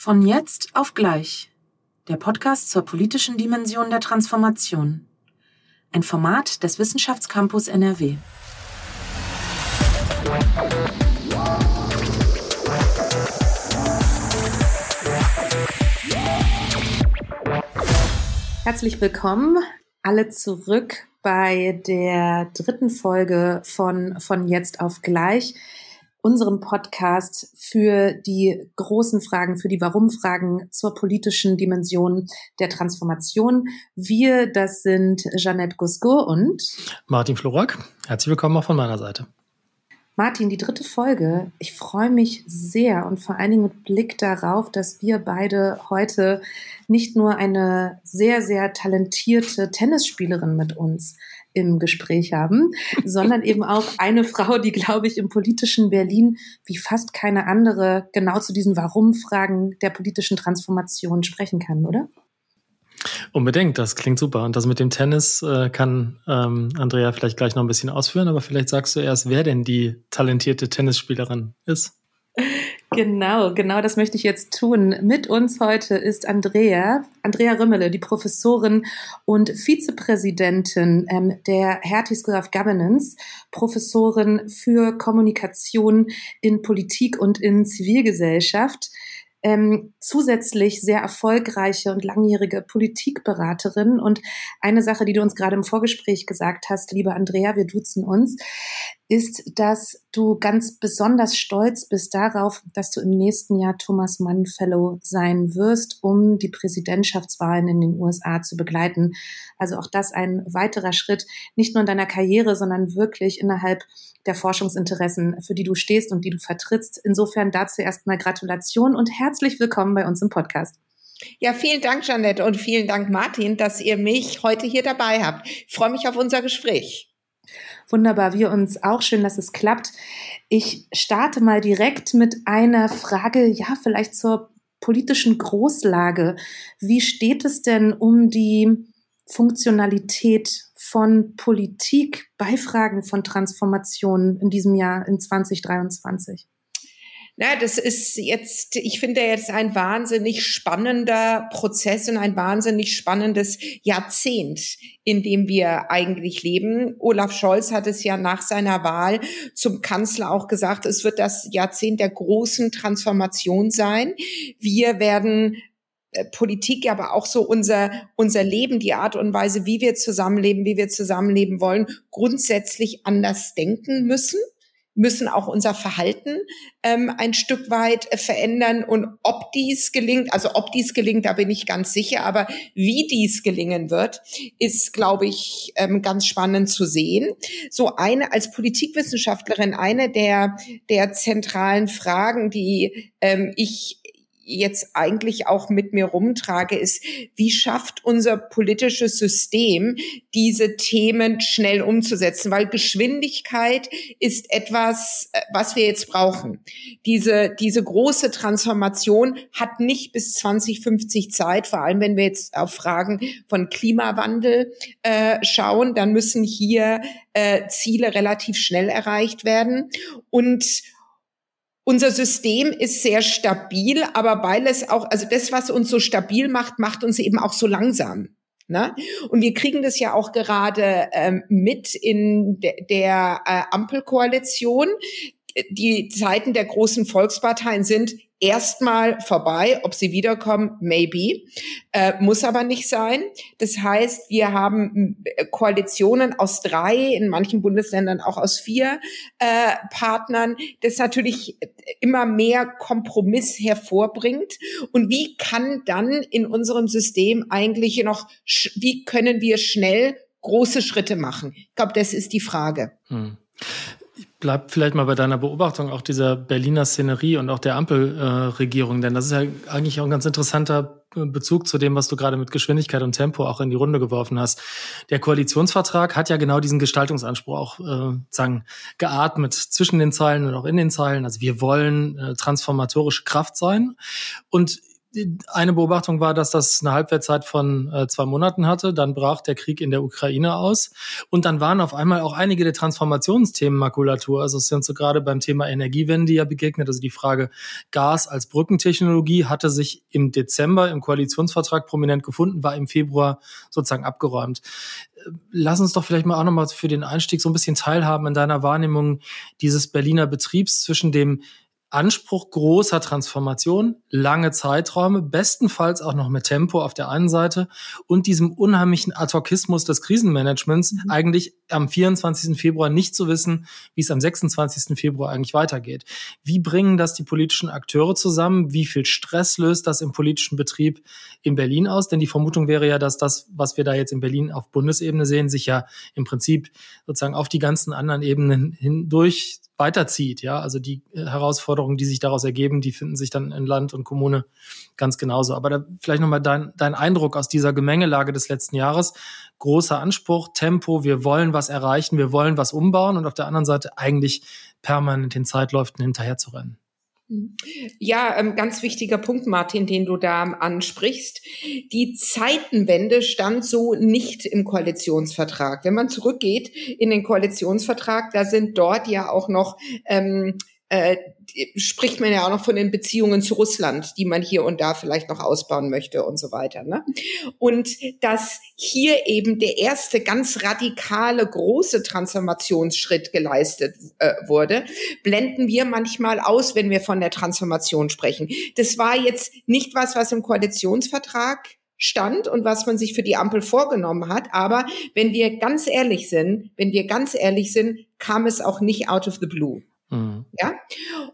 Von jetzt auf gleich. Der Podcast zur politischen Dimension der Transformation. Ein Format des Wissenschaftscampus NRW. Herzlich willkommen alle zurück bei der dritten Folge von Von jetzt auf gleich unserem Podcast für die großen Fragen, für die Warum-Fragen zur politischen Dimension der Transformation. Wir, das sind Jeanette Gusco und Martin Florak. Herzlich willkommen auch von meiner Seite. Martin, die dritte Folge. Ich freue mich sehr und vor allen Dingen mit Blick darauf, dass wir beide heute nicht nur eine sehr, sehr talentierte Tennisspielerin mit uns im Gespräch haben, sondern eben auch eine Frau, die, glaube ich, im politischen Berlin wie fast keine andere genau zu diesen Warum-Fragen der politischen Transformation sprechen kann, oder? Unbedingt, das klingt super. Und das mit dem Tennis äh, kann ähm, Andrea vielleicht gleich noch ein bisschen ausführen, aber vielleicht sagst du erst, wer denn die talentierte Tennisspielerin ist. Genau, genau das möchte ich jetzt tun. Mit uns heute ist Andrea, Andrea Rümmele, die Professorin und Vizepräsidentin ähm, der Hertie School of Governance, Professorin für Kommunikation in Politik und in Zivilgesellschaft ähm, zusätzlich sehr erfolgreiche und langjährige Politikberaterin. Und eine Sache, die du uns gerade im Vorgespräch gesagt hast, liebe Andrea, wir duzen uns, ist, dass du ganz besonders stolz bist darauf, dass du im nächsten Jahr Thomas Mann Fellow sein wirst, um die Präsidentschaftswahlen in den USA zu begleiten. Also auch das ein weiterer Schritt, nicht nur in deiner Karriere, sondern wirklich innerhalb der Forschungsinteressen, für die du stehst und die du vertrittst. Insofern dazu erstmal Gratulation und herzlich willkommen bei uns im Podcast. Ja, vielen Dank, Janette, und vielen Dank, Martin, dass ihr mich heute hier dabei habt. Ich freue mich auf unser Gespräch. Wunderbar, wir uns auch schön, dass es klappt. Ich starte mal direkt mit einer Frage, ja, vielleicht zur politischen Großlage. Wie steht es denn um die Funktionalität von Politik bei Fragen von Transformation in diesem Jahr, in 2023? Na, das ist jetzt, ich finde jetzt ein wahnsinnig spannender Prozess und ein wahnsinnig spannendes Jahrzehnt, in dem wir eigentlich leben. Olaf Scholz hat es ja nach seiner Wahl zum Kanzler auch gesagt, es wird das Jahrzehnt der großen Transformation sein. Wir werden äh, Politik, aber auch so unser, unser Leben, die Art und Weise, wie wir zusammenleben, wie wir zusammenleben wollen, grundsätzlich anders denken müssen müssen auch unser Verhalten ähm, ein Stück weit äh, verändern. Und ob dies gelingt, also ob dies gelingt, da bin ich ganz sicher, aber wie dies gelingen wird, ist, glaube ich, ähm, ganz spannend zu sehen. So eine als Politikwissenschaftlerin, eine der, der zentralen Fragen, die ähm, ich jetzt eigentlich auch mit mir rumtrage, ist, wie schafft unser politisches System, diese Themen schnell umzusetzen? Weil Geschwindigkeit ist etwas, äh, was wir jetzt brauchen. Diese, diese große Transformation hat nicht bis 2050 Zeit, vor allem wenn wir jetzt auf Fragen von Klimawandel äh, schauen, dann müssen hier äh, Ziele relativ schnell erreicht werden. Und unser System ist sehr stabil, aber weil es auch, also das, was uns so stabil macht, macht uns eben auch so langsam. Ne? Und wir kriegen das ja auch gerade ähm, mit in de der äh, Ampelkoalition. Die Zeiten der großen Volksparteien sind erstmal vorbei. Ob sie wiederkommen, maybe. Äh, muss aber nicht sein. Das heißt, wir haben äh, Koalitionen aus drei, in manchen Bundesländern auch aus vier äh, Partnern, das natürlich immer mehr Kompromiss hervorbringt. Und wie kann dann in unserem System eigentlich noch, wie können wir schnell große Schritte machen? Ich glaube, das ist die Frage. Hm bleib vielleicht mal bei deiner Beobachtung auch dieser Berliner Szenerie und auch der Ampelregierung, äh, denn das ist ja eigentlich auch ein ganz interessanter äh, Bezug zu dem, was du gerade mit Geschwindigkeit und Tempo auch in die Runde geworfen hast. Der Koalitionsvertrag hat ja genau diesen Gestaltungsanspruch auch äh, sagen, geatmet zwischen den Zeilen und auch in den Zeilen. Also wir wollen äh, transformatorische Kraft sein und eine Beobachtung war, dass das eine Halbwertszeit von äh, zwei Monaten hatte. Dann brach der Krieg in der Ukraine aus. Und dann waren auf einmal auch einige der Transformationsthemen Makulatur. Also es sind so gerade beim Thema Energiewende ja begegnet. Also die Frage Gas als Brückentechnologie hatte sich im Dezember im Koalitionsvertrag prominent gefunden, war im Februar sozusagen abgeräumt. Lass uns doch vielleicht mal auch nochmal für den Einstieg so ein bisschen teilhaben in deiner Wahrnehmung dieses Berliner Betriebs zwischen dem Anspruch großer Transformation, lange Zeiträume, bestenfalls auch noch mit Tempo auf der einen Seite und diesem unheimlichen Adhokismus des Krisenmanagements, mhm. eigentlich am 24. Februar nicht zu wissen, wie es am 26. Februar eigentlich weitergeht. Wie bringen das die politischen Akteure zusammen? Wie viel Stress löst das im politischen Betrieb in Berlin aus? Denn die Vermutung wäre ja, dass das, was wir da jetzt in Berlin auf Bundesebene sehen, sich ja im Prinzip sozusagen auf die ganzen anderen Ebenen hindurch weiterzieht. Ja, also die äh, Herausforderungen, die sich daraus ergeben, die finden sich dann in Land und Kommune ganz genauso. Aber da vielleicht nochmal dein, dein Eindruck aus dieser Gemengelage des letzten Jahres. Großer Anspruch, Tempo, wir wollen was erreichen, wir wollen was umbauen und auf der anderen Seite eigentlich permanent den Zeitläufen hinterher zu rennen. Ja, ähm, ganz wichtiger Punkt, Martin, den du da ansprichst. Die Zeitenwende stand so nicht im Koalitionsvertrag. Wenn man zurückgeht in den Koalitionsvertrag, da sind dort ja auch noch ähm, äh, spricht man ja auch noch von den Beziehungen zu Russland, die man hier und da vielleicht noch ausbauen möchte und so weiter. Ne? Und dass hier eben der erste ganz radikale große Transformationsschritt geleistet äh, wurde, blenden wir manchmal aus, wenn wir von der Transformation sprechen. Das war jetzt nicht was, was im Koalitionsvertrag stand und was man sich für die Ampel vorgenommen hat. Aber wenn wir ganz ehrlich sind, wenn wir ganz ehrlich sind, kam es auch nicht out of the blue. Mhm. Ja.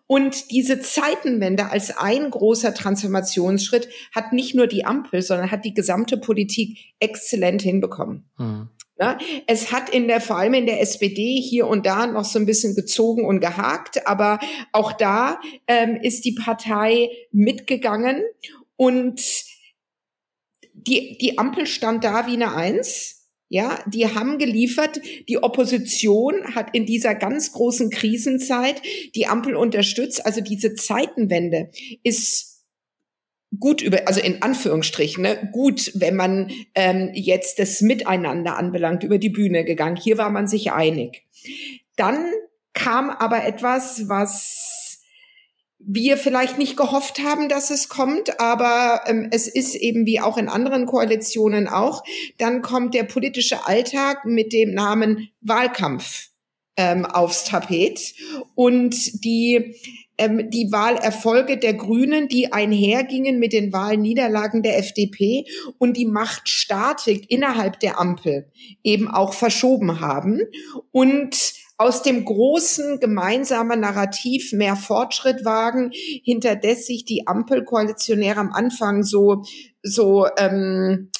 Und diese Zeitenwende als ein großer Transformationsschritt hat nicht nur die Ampel, sondern hat die gesamte Politik exzellent hinbekommen. Mhm. Ja, es hat in der, vor allem in der SPD hier und da noch so ein bisschen gezogen und gehakt, aber auch da ähm, ist die Partei mitgegangen und die, die Ampel stand da wie eine Eins. Ja, die haben geliefert. Die Opposition hat in dieser ganz großen Krisenzeit die Ampel unterstützt. Also diese Zeitenwende ist gut über, also in Anführungsstrichen, ne, gut, wenn man ähm, jetzt das Miteinander anbelangt, über die Bühne gegangen. Hier war man sich einig. Dann kam aber etwas, was wir vielleicht nicht gehofft haben, dass es kommt, aber ähm, es ist eben wie auch in anderen Koalitionen auch. Dann kommt der politische Alltag mit dem Namen Wahlkampf ähm, aufs Tapet und die ähm, die Wahlerfolge der Grünen, die einhergingen mit den Wahlniederlagen der FDP und die Machtstatik innerhalb der Ampel eben auch verschoben haben und aus dem großen gemeinsamen Narrativ mehr Fortschritt wagen, hinter das sich die Ampelkoalitionäre am Anfang so so ähm,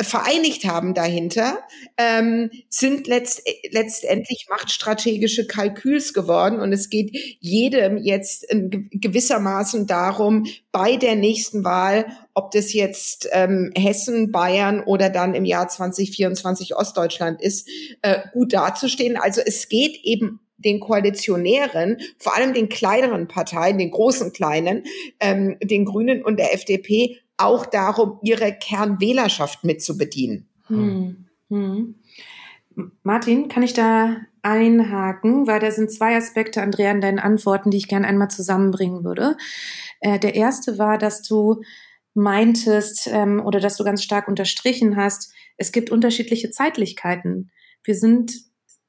vereinigt haben dahinter, ähm, sind letzt, letztendlich machtstrategische Kalküls geworden. Und es geht jedem jetzt gewissermaßen darum, bei der nächsten Wahl, ob das jetzt ähm, Hessen, Bayern oder dann im Jahr 2024 Ostdeutschland ist, äh, gut dazustehen. Also es geht eben den Koalitionären, vor allem den kleineren Parteien, den großen kleinen, ähm, den Grünen und der FDP, auch darum, ihre Kernwählerschaft mitzubedienen. Hm. Hm. Martin, kann ich da einhaken, weil da sind zwei Aspekte, Andrea, in deinen Antworten, die ich gerne einmal zusammenbringen würde. Äh, der erste war, dass du meintest ähm, oder dass du ganz stark unterstrichen hast, es gibt unterschiedliche Zeitlichkeiten. Wir sind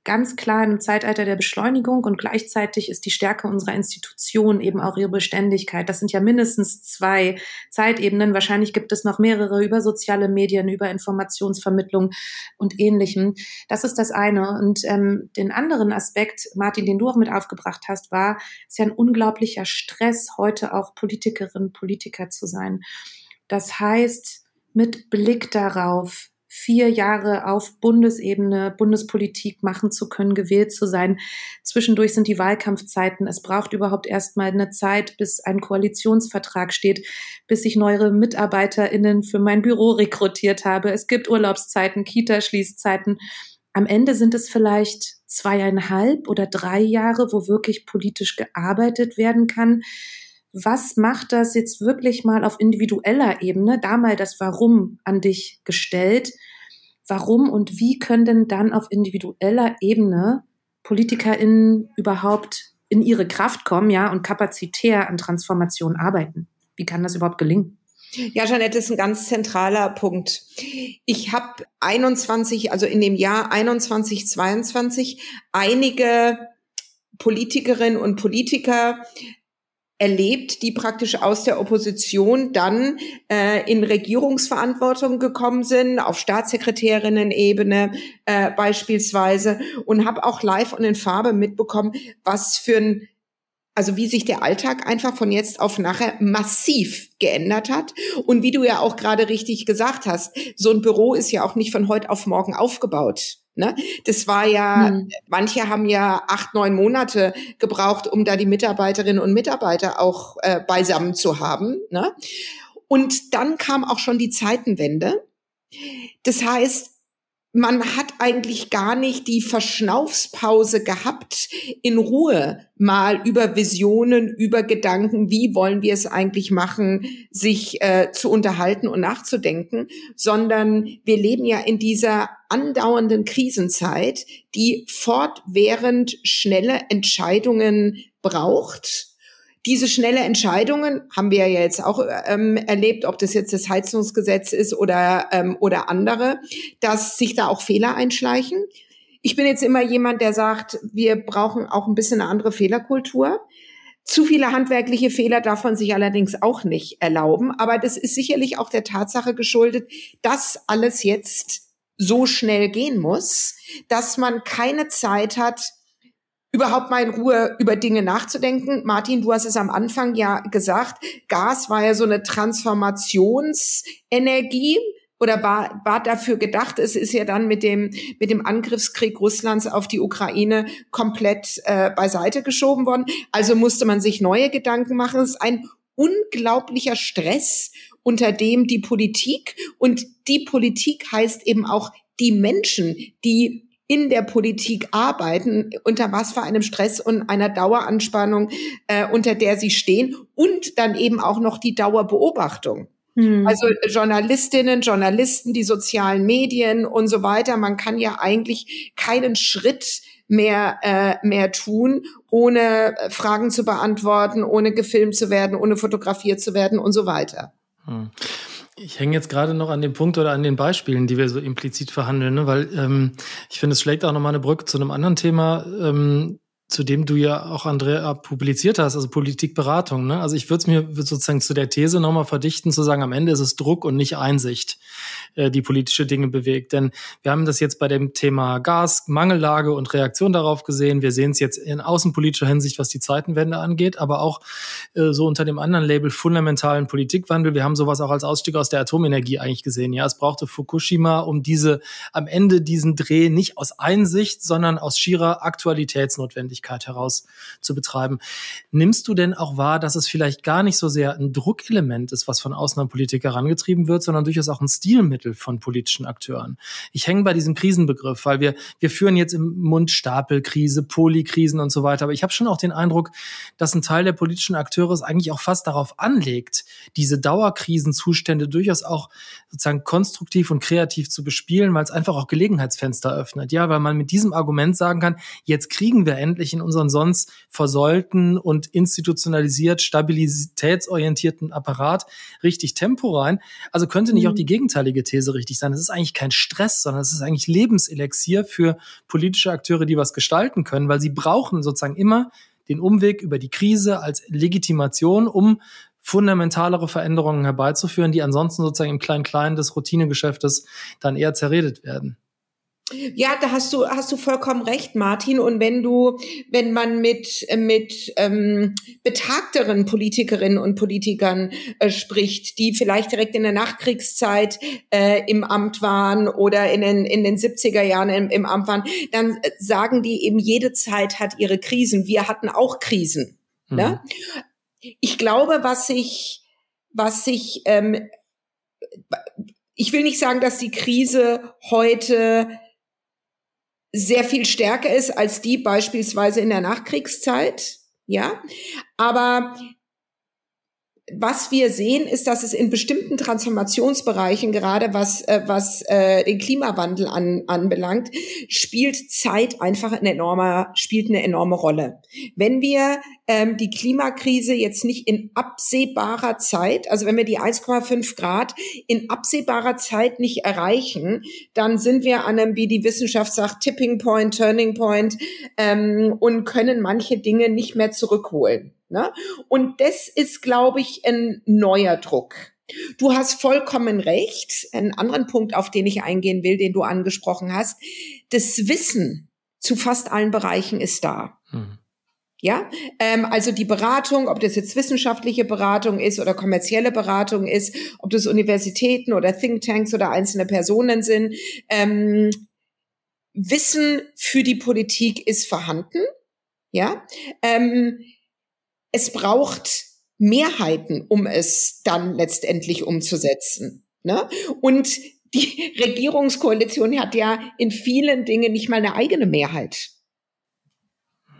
ganz klar im Zeitalter der Beschleunigung und gleichzeitig ist die Stärke unserer Institution eben auch ihre Beständigkeit. Das sind ja mindestens zwei Zeitebenen. Wahrscheinlich gibt es noch mehrere über soziale Medien, über Informationsvermittlung und ähnlichem. Das ist das eine. Und ähm, den anderen Aspekt, Martin, den du auch mit aufgebracht hast, war, es ist ja ein unglaublicher Stress, heute auch Politikerin, Politiker zu sein. Das heißt, mit Blick darauf, vier Jahre auf Bundesebene Bundespolitik machen zu können, gewählt zu sein. Zwischendurch sind die Wahlkampfzeiten. Es braucht überhaupt erstmal eine Zeit, bis ein Koalitionsvertrag steht, bis ich neue MitarbeiterInnen für mein Büro rekrutiert habe. Es gibt Urlaubszeiten, Kita-Schließzeiten. Am Ende sind es vielleicht zweieinhalb oder drei Jahre, wo wirklich politisch gearbeitet werden kann. Was macht das jetzt wirklich mal auf individueller Ebene? Da mal das Warum an dich gestellt. Warum und wie können denn dann auf individueller Ebene PolitikerInnen überhaupt in ihre Kraft kommen, ja, und kapazitär an Transformation arbeiten? Wie kann das überhaupt gelingen? Ja, Jeanette, ist ein ganz zentraler Punkt. Ich habe 21, also in dem Jahr 21, 22 einige Politikerinnen und Politiker erlebt, die praktisch aus der Opposition dann äh, in Regierungsverantwortung gekommen sind, auf Staatssekretärinnen-Ebene äh, beispielsweise, und habe auch live und in Farbe mitbekommen, was für ein also wie sich der Alltag einfach von jetzt auf nachher massiv geändert hat. Und wie du ja auch gerade richtig gesagt hast, so ein Büro ist ja auch nicht von heute auf morgen aufgebaut. Ne? Das war ja, hm. manche haben ja acht, neun Monate gebraucht, um da die Mitarbeiterinnen und Mitarbeiter auch äh, beisammen zu haben. Ne? Und dann kam auch schon die Zeitenwende. Das heißt, man hat eigentlich gar nicht die Verschnaufspause gehabt, in Ruhe mal über Visionen, über Gedanken, wie wollen wir es eigentlich machen, sich äh, zu unterhalten und nachzudenken, sondern wir leben ja in dieser andauernden Krisenzeit, die fortwährend schnelle Entscheidungen braucht diese schnelle Entscheidungen haben wir ja jetzt auch ähm, erlebt, ob das jetzt das Heizungsgesetz ist oder, ähm, oder andere, dass sich da auch Fehler einschleichen. Ich bin jetzt immer jemand, der sagt, wir brauchen auch ein bisschen eine andere Fehlerkultur. Zu viele handwerkliche Fehler darf man sich allerdings auch nicht erlauben. Aber das ist sicherlich auch der Tatsache geschuldet, dass alles jetzt so schnell gehen muss, dass man keine Zeit hat, überhaupt mal in Ruhe über Dinge nachzudenken. Martin, du hast es am Anfang ja gesagt, Gas war ja so eine Transformationsenergie oder war, war dafür gedacht. Es ist ja dann mit dem, mit dem Angriffskrieg Russlands auf die Ukraine komplett äh, beiseite geschoben worden. Also musste man sich neue Gedanken machen. Es ist ein unglaublicher Stress, unter dem die Politik und die Politik heißt eben auch die Menschen, die in der Politik arbeiten, unter was für einem Stress und einer Daueranspannung, äh, unter der sie stehen und dann eben auch noch die Dauerbeobachtung. Hm. Also Journalistinnen, Journalisten, die sozialen Medien und so weiter. Man kann ja eigentlich keinen Schritt mehr äh, mehr tun, ohne Fragen zu beantworten, ohne gefilmt zu werden, ohne fotografiert zu werden und so weiter. Hm. Ich hänge jetzt gerade noch an dem Punkt oder an den Beispielen, die wir so implizit verhandeln, ne? weil ähm, ich finde, es schlägt auch nochmal eine Brücke zu einem anderen Thema, ähm, zu dem du ja auch, Andrea, publiziert hast, also Politikberatung. Ne? Also ich würde es mir sozusagen zu der These nochmal verdichten, zu sagen, am Ende ist es Druck und nicht Einsicht, äh, die politische Dinge bewegt. Denn wir haben das jetzt bei dem Thema Gas, Mangellage und Reaktion darauf gesehen. Wir sehen es jetzt in außenpolitischer Hinsicht, was die Zeitenwende angeht, aber auch äh, so unter dem anderen Label fundamentalen Politikwandel. Wir haben sowas auch als Ausstieg aus der Atomenergie eigentlich gesehen. Ja, es brauchte Fukushima, um diese am Ende diesen Dreh nicht aus Einsicht, sondern aus schierer Aktualitätsnotwendigkeit heraus zu betreiben. Nimmst du denn auch wahr, dass es vielleicht gar nicht so sehr ein Druckelement ist, was von außen an Politiker herangetrieben wird, sondern durchaus auch ein Stilmittel von politischen Akteuren? Ich hänge bei diesem Krisenbegriff, weil wir, wir führen jetzt im Mund Stapelkrise, Polykrisen und so weiter. Aber ich habe schon auch den Eindruck, dass ein Teil der politischen Akteure es eigentlich auch fast darauf anlegt, diese Dauerkrisenzustände durchaus auch sozusagen konstruktiv und kreativ zu bespielen, weil es einfach auch Gelegenheitsfenster öffnet. Ja, weil man mit diesem Argument sagen kann, jetzt kriegen wir endlich in unseren sonst versäulten und institutionalisiert stabilitätsorientierten Apparat richtig Tempo rein. Also könnte nicht mhm. auch die gegenteilige These richtig sein. Es ist eigentlich kein Stress, sondern es ist eigentlich Lebenselixier für politische Akteure, die was gestalten können, weil sie brauchen sozusagen immer den Umweg über die Krise als Legitimation, um fundamentalere Veränderungen herbeizuführen, die ansonsten sozusagen im Klein-Klein des Routinegeschäftes dann eher zerredet werden. Ja, da hast du hast du vollkommen recht, Martin. Und wenn du, wenn man mit mit ähm, betagteren Politikerinnen und Politikern äh, spricht, die vielleicht direkt in der Nachkriegszeit äh, im Amt waren oder in den in den 70er Jahren im, im Amt waren, dann äh, sagen die eben jede Zeit hat ihre Krisen. Wir hatten auch Krisen. Mhm. Ne? Ich glaube, was sich was sich ähm, ich will nicht sagen, dass die Krise heute sehr viel stärker ist als die beispielsweise in der Nachkriegszeit. Ja, aber was wir sehen, ist, dass es in bestimmten Transformationsbereichen, gerade was, äh, was äh, den Klimawandel an, anbelangt, spielt Zeit einfach eine enorme, spielt eine enorme Rolle. Wenn wir ähm, die Klimakrise jetzt nicht in absehbarer Zeit, also wenn wir die 1,5 Grad in absehbarer Zeit nicht erreichen, dann sind wir an einem, wie die Wissenschaft sagt, Tipping Point, Turning Point ähm, und können manche Dinge nicht mehr zurückholen. Ne? Und das ist, glaube ich, ein neuer Druck. Du hast vollkommen recht. Einen anderen Punkt, auf den ich eingehen will, den du angesprochen hast. Das Wissen zu fast allen Bereichen ist da. Hm. Ja, ähm, also die Beratung, ob das jetzt wissenschaftliche Beratung ist oder kommerzielle Beratung ist, ob das Universitäten oder Thinktanks oder einzelne Personen sind. Ähm, Wissen für die Politik ist vorhanden. Ja, ähm, es braucht Mehrheiten, um es dann letztendlich umzusetzen. Ne? Und die Regierungskoalition hat ja in vielen Dingen nicht mal eine eigene Mehrheit.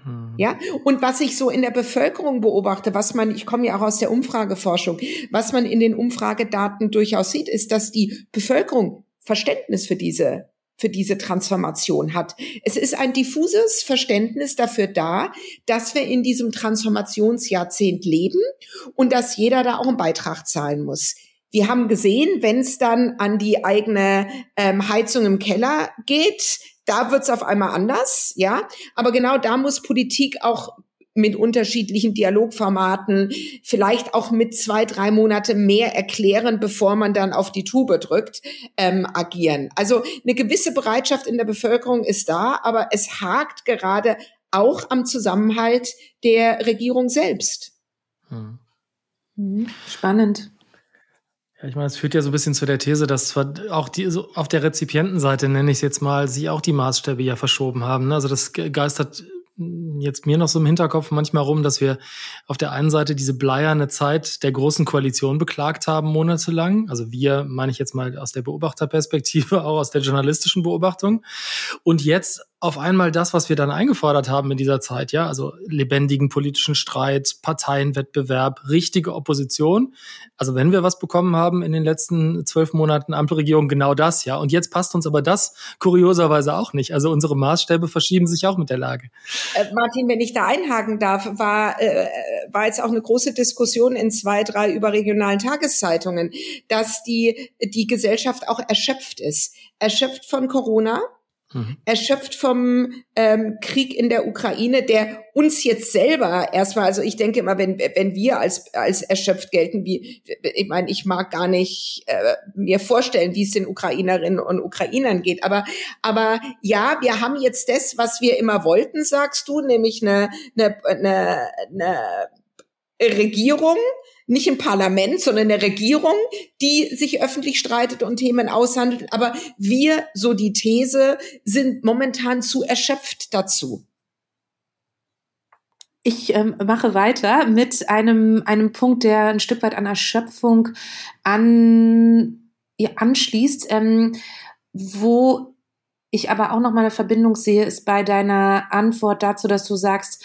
Hm. Ja, und was ich so in der Bevölkerung beobachte, was man, ich komme ja auch aus der Umfrageforschung, was man in den Umfragedaten durchaus sieht, ist, dass die Bevölkerung Verständnis für diese für diese Transformation hat. Es ist ein diffuses Verständnis dafür da, dass wir in diesem Transformationsjahrzehnt leben und dass jeder da auch einen Beitrag zahlen muss. Wir haben gesehen, wenn es dann an die eigene ähm, Heizung im Keller geht, da wird's auf einmal anders, ja. Aber genau da muss Politik auch mit unterschiedlichen Dialogformaten, vielleicht auch mit zwei, drei Monate mehr erklären, bevor man dann auf die Tube drückt, ähm, agieren. Also eine gewisse Bereitschaft in der Bevölkerung ist da, aber es hakt gerade auch am Zusammenhalt der Regierung selbst. Hm. Mhm. Spannend. Ja, ich meine, es führt ja so ein bisschen zu der These, dass zwar auch die, so auf der Rezipientenseite, nenne ich es jetzt mal, sie auch die Maßstäbe ja verschoben haben. Ne? Also das geistert jetzt mir noch so im Hinterkopf manchmal rum, dass wir auf der einen Seite diese bleierne Zeit der großen Koalition beklagt haben monatelang. Also wir, meine ich jetzt mal aus der Beobachterperspektive, auch aus der journalistischen Beobachtung. Und jetzt auf einmal das, was wir dann eingefordert haben in dieser Zeit, ja, also lebendigen politischen Streit, Parteienwettbewerb, richtige Opposition. Also wenn wir was bekommen haben in den letzten zwölf Monaten Ampelregierung, genau das, ja. Und jetzt passt uns aber das kurioserweise auch nicht. Also unsere Maßstäbe verschieben sich auch mit der Lage. Äh, Martin, wenn ich da einhaken darf, war, äh, war jetzt auch eine große Diskussion in zwei, drei überregionalen Tageszeitungen, dass die, die Gesellschaft auch erschöpft ist. Erschöpft von Corona, Mhm. Erschöpft vom ähm, Krieg in der Ukraine, der uns jetzt selber erstmal, also ich denke immer, wenn, wenn wir als, als erschöpft gelten, wie, ich meine, ich mag gar nicht äh, mir vorstellen, wie es den Ukrainerinnen und Ukrainern geht. Aber, aber ja, wir haben jetzt das, was wir immer wollten, sagst du, nämlich eine, eine, eine, eine Regierung, nicht im Parlament, sondern eine Regierung, die sich öffentlich streitet und Themen aushandelt. Aber wir, so die These, sind momentan zu erschöpft dazu. Ich ähm, mache weiter mit einem, einem Punkt, der ein Stück weit an Erschöpfung an, ja, anschließt, ähm, wo ich aber auch noch mal eine Verbindung sehe, ist bei deiner Antwort dazu, dass du sagst,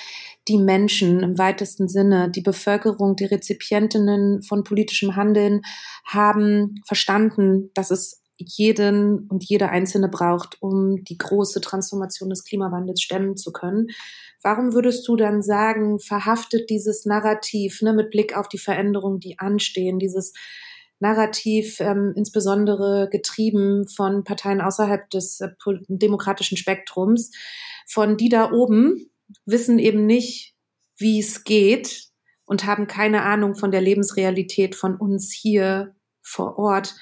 die Menschen im weitesten Sinne, die Bevölkerung, die Rezipientinnen von politischem Handeln haben verstanden, dass es jeden und jede Einzelne braucht, um die große Transformation des Klimawandels stemmen zu können. Warum würdest du dann sagen, verhaftet dieses Narrativ ne, mit Blick auf die Veränderungen, die anstehen, dieses Narrativ, ähm, insbesondere getrieben von Parteien außerhalb des äh, demokratischen Spektrums, von die da oben, wissen eben nicht, wie es geht und haben keine Ahnung von der Lebensrealität von uns hier vor Ort.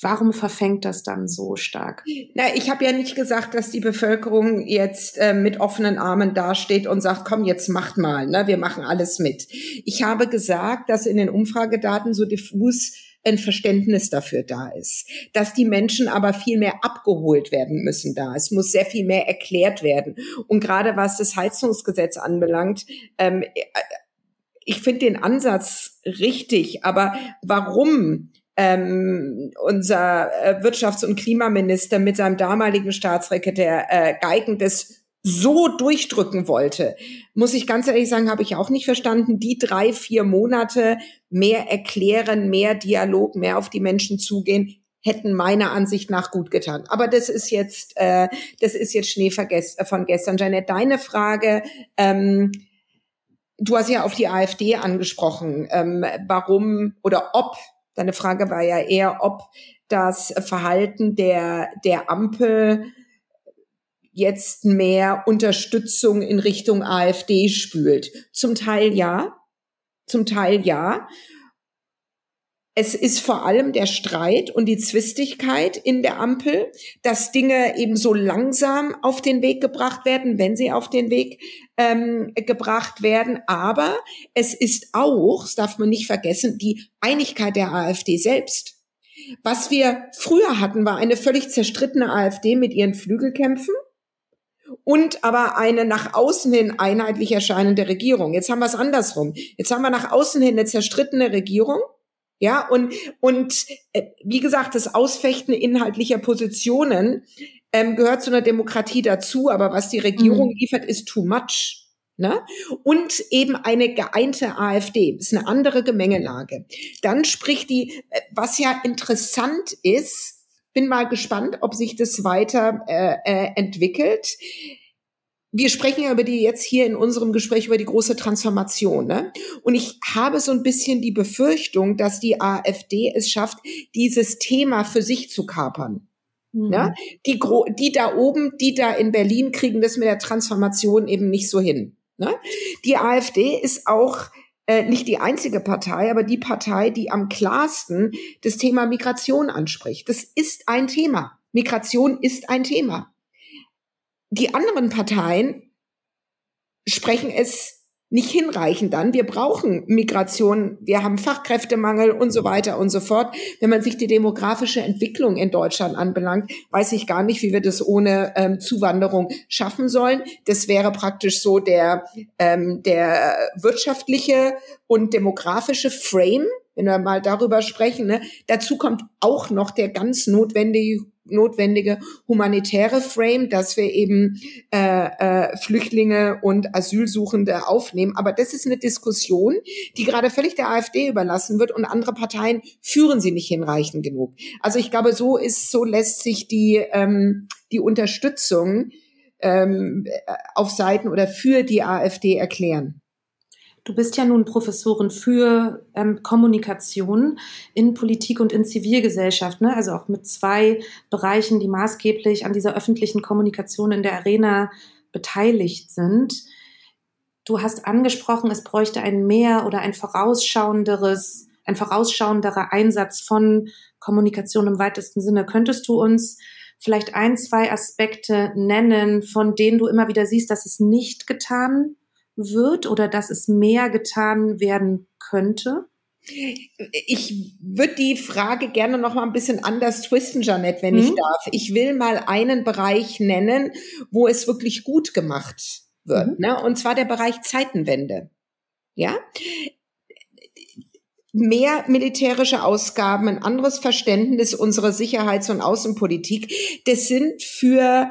Warum verfängt das dann so stark? Na, ich habe ja nicht gesagt, dass die Bevölkerung jetzt äh, mit offenen Armen dasteht und sagt, komm, jetzt macht mal, ne, wir machen alles mit. Ich habe gesagt, dass in den Umfragedaten so diffus ein Verständnis dafür da ist. Dass die Menschen aber viel mehr abgeholt werden müssen da. Es muss sehr viel mehr erklärt werden. Und gerade was das Heizungsgesetz anbelangt, ähm, ich finde den Ansatz richtig, aber warum ähm, unser äh, Wirtschafts- und Klimaminister mit seinem damaligen Staatssekretär äh, Geigen das so durchdrücken wollte, muss ich ganz ehrlich sagen, habe ich auch nicht verstanden. Die drei, vier Monate mehr erklären, mehr Dialog, mehr auf die Menschen zugehen, hätten meiner Ansicht nach gut getan. Aber das ist jetzt, äh, das ist jetzt Schnee von gestern. Janet, deine Frage, ähm, du hast ja auf die AfD angesprochen, ähm, warum oder ob, deine Frage war ja eher, ob das Verhalten der, der Ampel jetzt mehr Unterstützung in Richtung AfD spült. Zum Teil ja, zum Teil ja. Es ist vor allem der Streit und die Zwistigkeit in der Ampel, dass Dinge eben so langsam auf den Weg gebracht werden, wenn sie auf den Weg ähm, gebracht werden. Aber es ist auch, das darf man nicht vergessen, die Einigkeit der AfD selbst. Was wir früher hatten, war eine völlig zerstrittene AfD mit ihren Flügelkämpfen und aber eine nach außen hin einheitlich erscheinende Regierung. Jetzt haben wir es andersrum. Jetzt haben wir nach außen hin eine zerstrittene Regierung ja, und, und äh, wie gesagt, das Ausfechten inhaltlicher Positionen ähm, gehört zu einer Demokratie dazu, aber was die Regierung mhm. liefert, ist too much. Ne? Und eben eine geeinte AfD, ist eine andere Gemengelage. Dann spricht die, äh, was ja interessant ist, bin mal gespannt, ob sich das weiter äh, äh, entwickelt wir sprechen ja über die jetzt hier in unserem Gespräch über die große Transformation. Ne? Und ich habe so ein bisschen die Befürchtung, dass die AfD es schafft, dieses Thema für sich zu kapern. Mhm. Ja? Die, die da oben, die da in Berlin kriegen das mit der Transformation eben nicht so hin. Ne? Die AfD ist auch äh, nicht die einzige Partei, aber die Partei, die am klarsten das Thema Migration anspricht. Das ist ein Thema. Migration ist ein Thema die anderen Parteien sprechen es nicht hinreichend an. Wir brauchen Migration, wir haben Fachkräftemangel und so weiter und so fort. Wenn man sich die demografische Entwicklung in Deutschland anbelangt, weiß ich gar nicht, wie wir das ohne ähm, Zuwanderung schaffen sollen. Das wäre praktisch so der, ähm, der wirtschaftliche und demografische Frame, wenn wir mal darüber sprechen. Ne? Dazu kommt auch noch der ganz notwendige notwendige humanitäre Frame, dass wir eben äh, äh, Flüchtlinge und Asylsuchende aufnehmen. Aber das ist eine Diskussion, die gerade völlig der AfD überlassen wird und andere Parteien führen sie nicht hinreichend genug. Also ich glaube, so ist, so lässt sich die ähm, die Unterstützung ähm, auf Seiten oder für die AfD erklären. Du bist ja nun Professorin für ähm, Kommunikation in Politik und in Zivilgesellschaft, ne? also auch mit zwei Bereichen, die maßgeblich an dieser öffentlichen Kommunikation in der Arena beteiligt sind. Du hast angesprochen, es bräuchte ein mehr oder ein vorausschauenderes, ein vorausschauenderer Einsatz von Kommunikation im weitesten Sinne. Könntest du uns vielleicht ein, zwei Aspekte nennen, von denen du immer wieder siehst, dass es nicht getan wird oder dass es mehr getan werden könnte? Ich würde die Frage gerne noch mal ein bisschen anders twisten, Janette, wenn mhm. ich darf. Ich will mal einen Bereich nennen, wo es wirklich gut gemacht wird, mhm. ne? Und zwar der Bereich Zeitenwende. Ja? Mehr militärische Ausgaben, ein anderes Verständnis unserer Sicherheits- und Außenpolitik, das sind für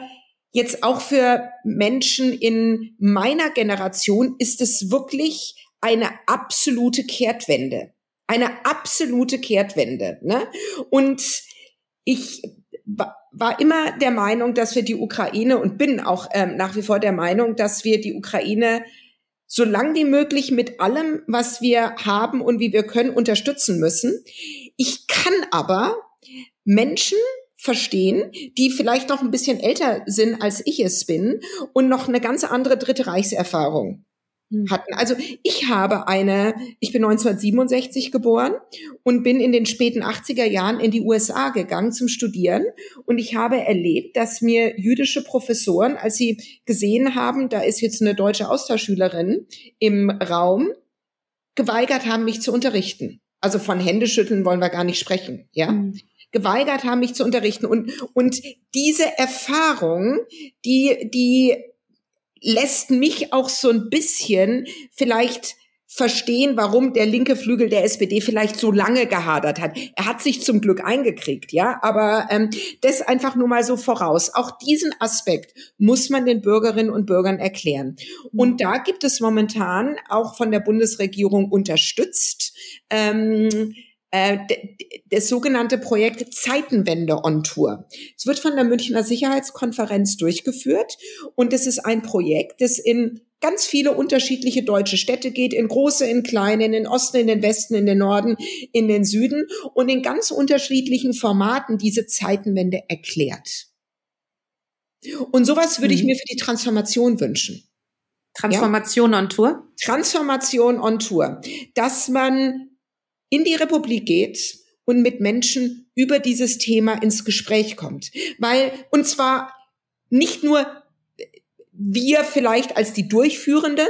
jetzt auch für Menschen in meiner Generation ist es wirklich eine absolute Kehrtwende. Eine absolute Kehrtwende. Ne? Und ich war immer der Meinung, dass wir die Ukraine und bin auch ähm, nach wie vor der Meinung, dass wir die Ukraine so lang wie möglich mit allem, was wir haben und wie wir können, unterstützen müssen. Ich kann aber Menschen verstehen, die vielleicht noch ein bisschen älter sind, als ich es bin und noch eine ganz andere Dritte Reichserfahrung hm. hatten. Also ich habe eine, ich bin 1967 geboren und bin in den späten 80er Jahren in die USA gegangen zum Studieren und ich habe erlebt, dass mir jüdische Professoren, als sie gesehen haben, da ist jetzt eine deutsche Austauschschülerin im Raum, geweigert haben, mich zu unterrichten. Also von Händeschütteln wollen wir gar nicht sprechen, ja. Mhm geweigert haben, mich zu unterrichten. Und, und diese Erfahrung, die, die lässt mich auch so ein bisschen vielleicht verstehen, warum der linke Flügel der SPD vielleicht so lange gehadert hat. Er hat sich zum Glück eingekriegt, ja, aber ähm, das einfach nur mal so voraus. Auch diesen Aspekt muss man den Bürgerinnen und Bürgern erklären. Und da gibt es momentan auch von der Bundesregierung unterstützt ähm, äh, das sogenannte Projekt Zeitenwende on Tour. Es wird von der Münchner Sicherheitskonferenz durchgeführt und es ist ein Projekt, das in ganz viele unterschiedliche deutsche Städte geht, in große, in kleine, in den Osten, in den Westen, in den Norden, in den Süden und in ganz unterschiedlichen Formaten diese Zeitenwende erklärt. Und sowas würde ich mhm. mir für die Transformation wünschen. Transformation ja? on Tour? Transformation on Tour. Dass man in die Republik geht und mit Menschen über dieses Thema ins Gespräch kommt. Weil, und zwar nicht nur wir vielleicht als die Durchführenden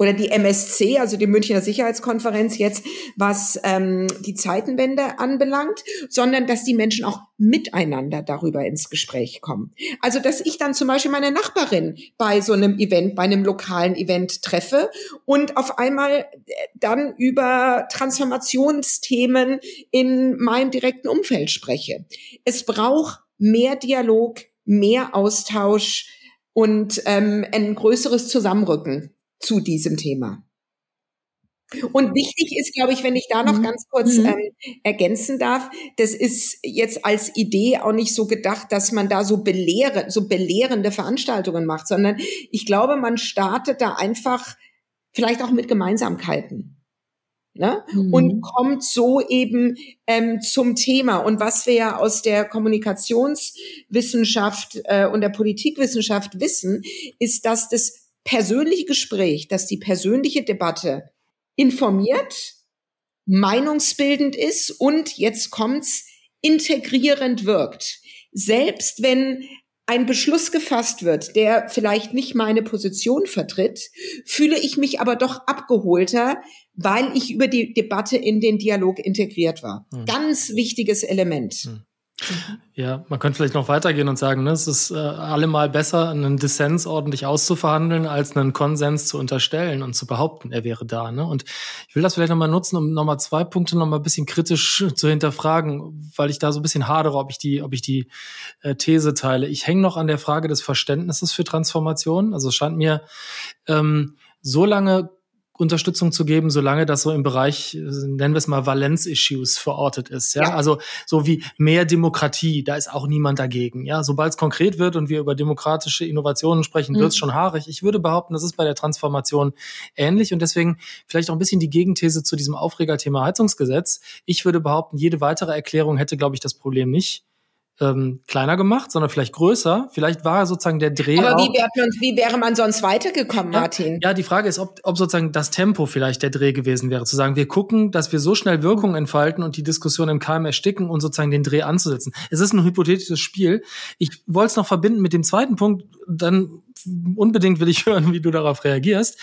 oder die MSC, also die Münchner Sicherheitskonferenz jetzt, was ähm, die Zeitenwende anbelangt, sondern dass die Menschen auch miteinander darüber ins Gespräch kommen. Also dass ich dann zum Beispiel meine Nachbarin bei so einem Event, bei einem lokalen Event treffe und auf einmal äh, dann über Transformationsthemen in meinem direkten Umfeld spreche. Es braucht mehr Dialog, mehr Austausch, und ähm, ein größeres Zusammenrücken zu diesem Thema. Und wichtig ist, glaube ich, wenn ich da noch mhm. ganz kurz mhm. ähm, ergänzen darf, das ist jetzt als Idee auch nicht so gedacht, dass man da so belehre, so belehrende Veranstaltungen macht, sondern ich glaube, man startet da einfach vielleicht auch mit Gemeinsamkeiten ne? Mhm. und kommt so eben ähm, zum Thema. Und was wir ja aus der Kommunikationswissenschaft äh, und der Politikwissenschaft wissen, ist, dass das persönliche Gespräch, dass die persönliche Debatte informiert, meinungsbildend ist und jetzt kommt's integrierend wirkt. Selbst wenn ein Beschluss gefasst wird, der vielleicht nicht meine Position vertritt, fühle ich mich aber doch abgeholter, weil ich über die Debatte in den Dialog integriert war. Hm. Ganz wichtiges Element. Hm. Ja, man könnte vielleicht noch weitergehen und sagen, ne, es ist äh, allemal besser, einen Dissens ordentlich auszuverhandeln, als einen Konsens zu unterstellen und zu behaupten, er wäre da. Ne? Und ich will das vielleicht nochmal nutzen, um nochmal zwei Punkte nochmal ein bisschen kritisch zu hinterfragen, weil ich da so ein bisschen hadere, ob ich die, ob ich die äh, These teile. Ich hänge noch an der Frage des Verständnisses für Transformation. Also es scheint mir ähm, so lange Unterstützung zu geben, solange das so im Bereich, nennen wir es mal Valenz-Issues verortet ist. Ja? ja? also so wie mehr Demokratie, da ist auch niemand dagegen. Ja, sobald es konkret wird und wir über demokratische Innovationen sprechen, mhm. wird es schon haarig. Ich würde behaupten, das ist bei der Transformation ähnlich und deswegen vielleicht auch ein bisschen die Gegenthese zu diesem Aufregerthema Heizungsgesetz. Ich würde behaupten, jede weitere Erklärung hätte, glaube ich, das Problem nicht ähm, kleiner gemacht, sondern vielleicht größer. Vielleicht war sozusagen der Dreh. Aber wie, wäre man, wie wäre man sonst weitergekommen, ja, Martin? Ja, die Frage ist, ob, ob sozusagen das Tempo vielleicht der Dreh gewesen wäre. Zu sagen, wir gucken, dass wir so schnell Wirkung entfalten und die Diskussion im Keim ersticken und sozusagen den Dreh anzusetzen. Es ist ein hypothetisches Spiel. Ich wollte es noch verbinden mit dem zweiten Punkt, dann unbedingt will ich hören, wie du darauf reagierst.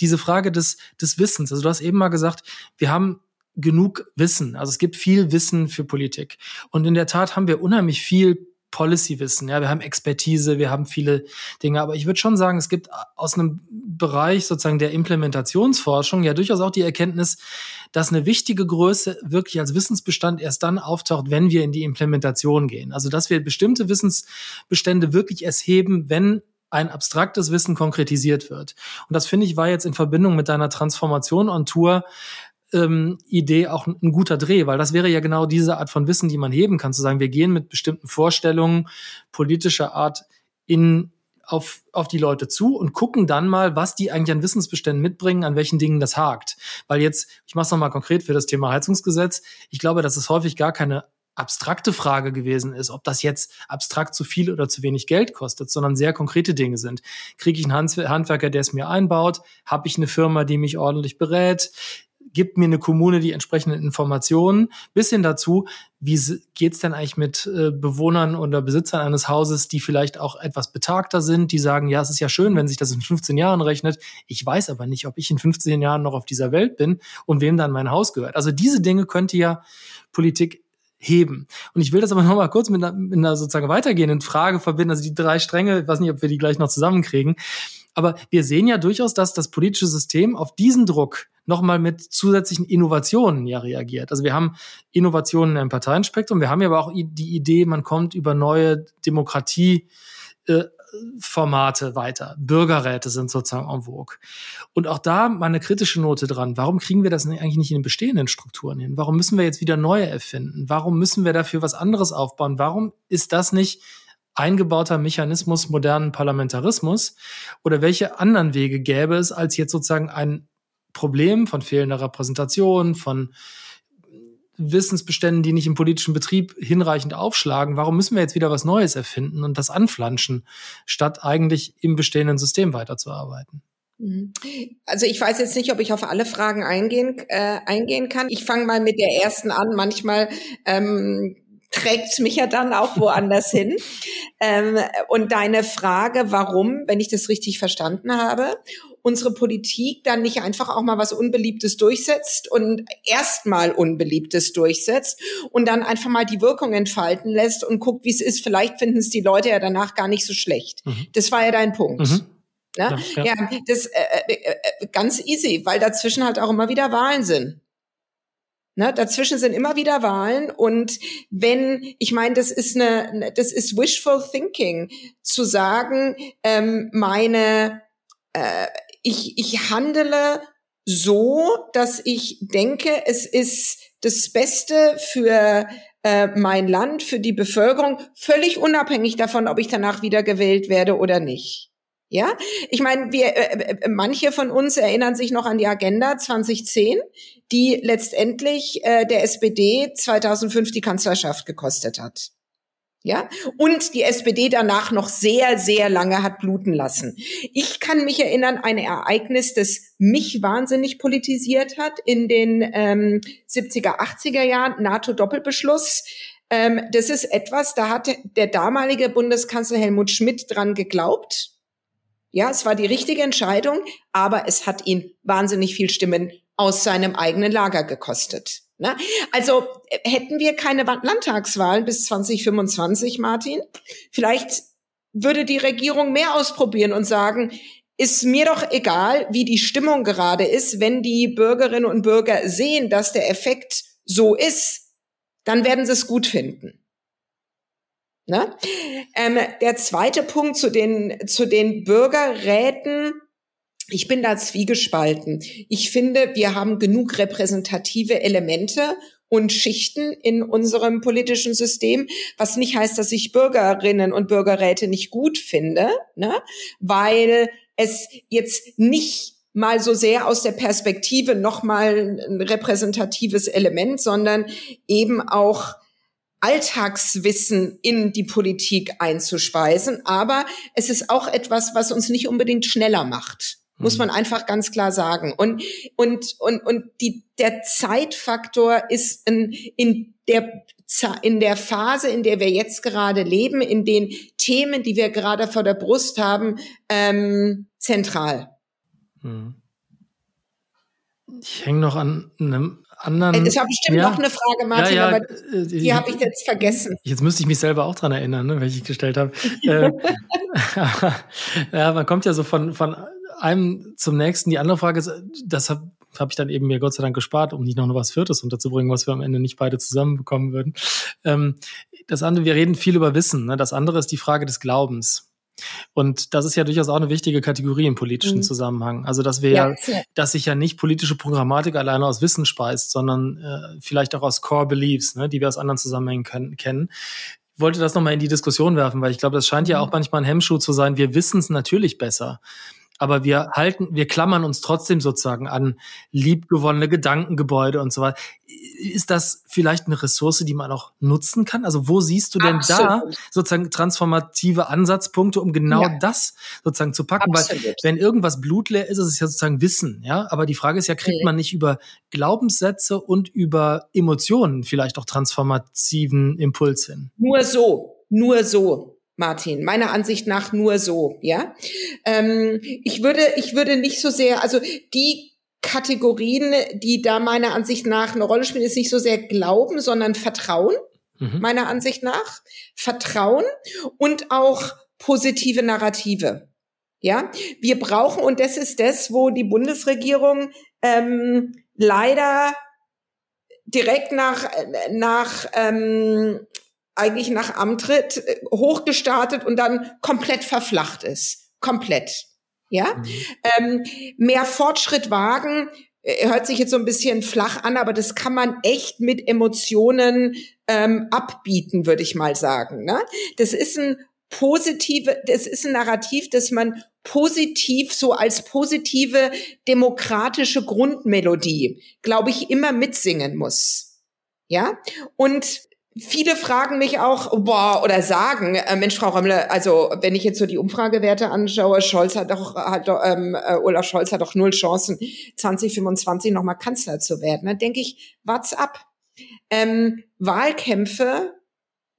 Diese Frage des, des Wissens. Also du hast eben mal gesagt, wir haben genug Wissen. Also es gibt viel Wissen für Politik. Und in der Tat haben wir unheimlich viel Policy-Wissen. Ja, wir haben Expertise, wir haben viele Dinge. Aber ich würde schon sagen, es gibt aus einem Bereich sozusagen der Implementationsforschung ja durchaus auch die Erkenntnis, dass eine wichtige Größe wirklich als Wissensbestand erst dann auftaucht, wenn wir in die Implementation gehen. Also, dass wir bestimmte Wissensbestände wirklich erst heben, wenn ein abstraktes Wissen konkretisiert wird. Und das finde ich war jetzt in Verbindung mit deiner Transformation on Tour ähm, Idee auch ein guter Dreh, weil das wäre ja genau diese Art von Wissen, die man heben kann, zu sagen, wir gehen mit bestimmten Vorstellungen politischer Art in auf, auf die Leute zu und gucken dann mal, was die eigentlich an Wissensbeständen mitbringen, an welchen Dingen das hakt. Weil jetzt, ich mache es nochmal konkret für das Thema Heizungsgesetz, ich glaube, dass es häufig gar keine abstrakte Frage gewesen ist, ob das jetzt abstrakt zu viel oder zu wenig Geld kostet, sondern sehr konkrete Dinge sind. Kriege ich einen Handwerker, der es mir einbaut? Habe ich eine Firma, die mich ordentlich berät? Gibt mir eine Kommune die entsprechenden Informationen, bis hin dazu, wie geht's denn eigentlich mit äh, Bewohnern oder Besitzern eines Hauses, die vielleicht auch etwas betagter sind, die sagen, ja, es ist ja schön, wenn sich das in 15 Jahren rechnet. Ich weiß aber nicht, ob ich in 15 Jahren noch auf dieser Welt bin und wem dann mein Haus gehört. Also diese Dinge könnte ja Politik heben. Und ich will das aber noch mal kurz mit einer, mit einer sozusagen weitergehenden Frage verbinden, also die drei Stränge, ich weiß nicht, ob wir die gleich noch zusammenkriegen. Aber wir sehen ja durchaus, dass das politische System auf diesen Druck nochmal mit zusätzlichen Innovationen ja reagiert. Also wir haben Innovationen im Parteienspektrum, wir haben ja aber auch die Idee, man kommt über neue Demokratie äh, Formate weiter. Bürgerräte sind sozusagen en vogue. Und auch da mal eine kritische Note dran. Warum kriegen wir das eigentlich nicht in den bestehenden Strukturen hin? Warum müssen wir jetzt wieder neue erfinden? Warum müssen wir dafür was anderes aufbauen? Warum ist das nicht eingebauter Mechanismus modernen Parlamentarismus? Oder welche anderen Wege gäbe es, als jetzt sozusagen ein Problem von fehlender Repräsentation, von Wissensbeständen, die nicht im politischen Betrieb hinreichend aufschlagen, warum müssen wir jetzt wieder was Neues erfinden und das anflanschen, statt eigentlich im bestehenden System weiterzuarbeiten? Mhm. Also ich weiß jetzt nicht, ob ich auf alle Fragen eingehen, äh, eingehen kann. Ich fange mal mit der ersten an. Manchmal ähm, trägt mich ja dann auch woanders hin. Ähm, und deine Frage, warum, wenn ich das richtig verstanden habe, unsere Politik dann nicht einfach auch mal was Unbeliebtes durchsetzt und erstmal Unbeliebtes durchsetzt und dann einfach mal die Wirkung entfalten lässt und guckt, wie es ist. Vielleicht finden es die Leute ja danach gar nicht so schlecht. Mhm. Das war ja dein Punkt. Mhm. Ne? Ja, ja. ja, das äh, äh, äh, ganz easy, weil dazwischen halt auch immer wieder Wahlen sind. Ne, dazwischen sind immer wieder Wahlen und wenn, ich meine, das ist eine, das ist wishful thinking, zu sagen, ähm, meine, äh, ich, ich handele so, dass ich denke, es ist das Beste für äh, mein Land, für die Bevölkerung, völlig unabhängig davon, ob ich danach wieder gewählt werde oder nicht. Ja, ich meine, wir äh, äh manche von uns erinnern sich noch an die Agenda 2010, die letztendlich äh, der SPD 2005 die Kanzlerschaft gekostet hat. Ja, und die SPD danach noch sehr, sehr lange hat bluten lassen. Ich kann mich erinnern, ein Ereignis, das mich wahnsinnig politisiert hat in den ähm, 70er, 80er Jahren, NATO-Doppelbeschluss. Ähm, das ist etwas, da hat der damalige Bundeskanzler Helmut Schmidt dran geglaubt. Ja, es war die richtige Entscheidung, aber es hat ihn wahnsinnig viel Stimmen aus seinem eigenen Lager gekostet. Ne? Also äh, hätten wir keine Landtagswahlen bis 2025, Martin, vielleicht würde die Regierung mehr ausprobieren und sagen, ist mir doch egal, wie die Stimmung gerade ist, wenn die Bürgerinnen und Bürger sehen, dass der Effekt so ist, dann werden sie es gut finden. Ne? Ähm, der zweite Punkt zu den, zu den Bürgerräten ich bin da zwiegespalten. Ich finde, wir haben genug repräsentative Elemente und Schichten in unserem politischen System, was nicht heißt, dass ich Bürgerinnen und Bürgerräte nicht gut finde, ne? weil es jetzt nicht mal so sehr aus der Perspektive nochmal ein repräsentatives Element, sondern eben auch Alltagswissen in die Politik einzuspeisen. Aber es ist auch etwas, was uns nicht unbedingt schneller macht muss man mhm. einfach ganz klar sagen. Und, und, und, und die, der Zeitfaktor ist in, in der in der Phase, in der wir jetzt gerade leben, in den Themen, die wir gerade vor der Brust haben, ähm, zentral. Mhm. Ich hänge noch an einem anderen. Ich habe bestimmt ja, noch eine Frage, Martin, ja, ja, aber äh, die habe ich jetzt vergessen. Jetzt müsste ich mich selber auch dran erinnern, ne, welche ich gestellt habe. äh, ja, man kommt ja so von, von einem zum nächsten. Die andere Frage ist, das habe hab ich dann eben mir Gott sei Dank gespart, um nicht noch was Viertes unterzubringen, was wir am Ende nicht beide zusammenbekommen würden. Ähm, das andere, wir reden viel über Wissen. Ne? Das andere ist die Frage des Glaubens. Und das ist ja durchaus auch eine wichtige Kategorie im politischen mhm. Zusammenhang. Also, dass wir ja, ja, dass sich ja nicht politische Programmatik alleine aus Wissen speist, sondern äh, vielleicht auch aus Core Beliefs, ne, die wir aus anderen Zusammenhängen können, kennen wollte das nochmal in die Diskussion werfen, weil ich glaube, das scheint ja mhm. auch manchmal ein Hemmschuh zu sein. Wir wissen es natürlich besser aber wir halten, wir klammern uns trotzdem sozusagen an liebgewonnene Gedankengebäude und so weiter. Ist das vielleicht eine Ressource, die man auch nutzen kann? Also wo siehst du denn Absolut. da sozusagen transformative Ansatzpunkte, um genau ja. das sozusagen zu packen? Absolut. Weil wenn irgendwas blutleer ist, ist es ja sozusagen Wissen, ja. Aber die Frage ist ja, kriegt man nicht über Glaubenssätze und über Emotionen vielleicht auch transformativen Impuls hin? Nur so, nur so. Martin, meiner Ansicht nach nur so, ja. Ähm, ich würde, ich würde nicht so sehr, also die Kategorien, die da meiner Ansicht nach eine Rolle spielen, ist nicht so sehr Glauben, sondern Vertrauen, mhm. meiner Ansicht nach. Vertrauen und auch positive Narrative. Ja, wir brauchen, und das ist das, wo die Bundesregierung ähm, leider direkt nach, nach ähm, eigentlich nach Amtritt äh, hochgestartet und dann komplett verflacht ist. Komplett. Ja, mhm. ähm, mehr Fortschritt wagen, äh, hört sich jetzt so ein bisschen flach an, aber das kann man echt mit Emotionen ähm, abbieten, würde ich mal sagen. Ne? Das ist ein positive, das ist ein Narrativ, das man positiv, so als positive demokratische Grundmelodie, glaube ich, immer mitsingen muss. Ja? Und Viele fragen mich auch, boah, oder sagen, äh, Mensch, Frau Römmle, also wenn ich jetzt so die Umfragewerte anschaue, Scholz hat doch, hat doch ähm, äh, Olaf Scholz hat doch null Chancen, 2025 nochmal Kanzler zu werden. Dann denke ich, what's up? Ähm, Wahlkämpfe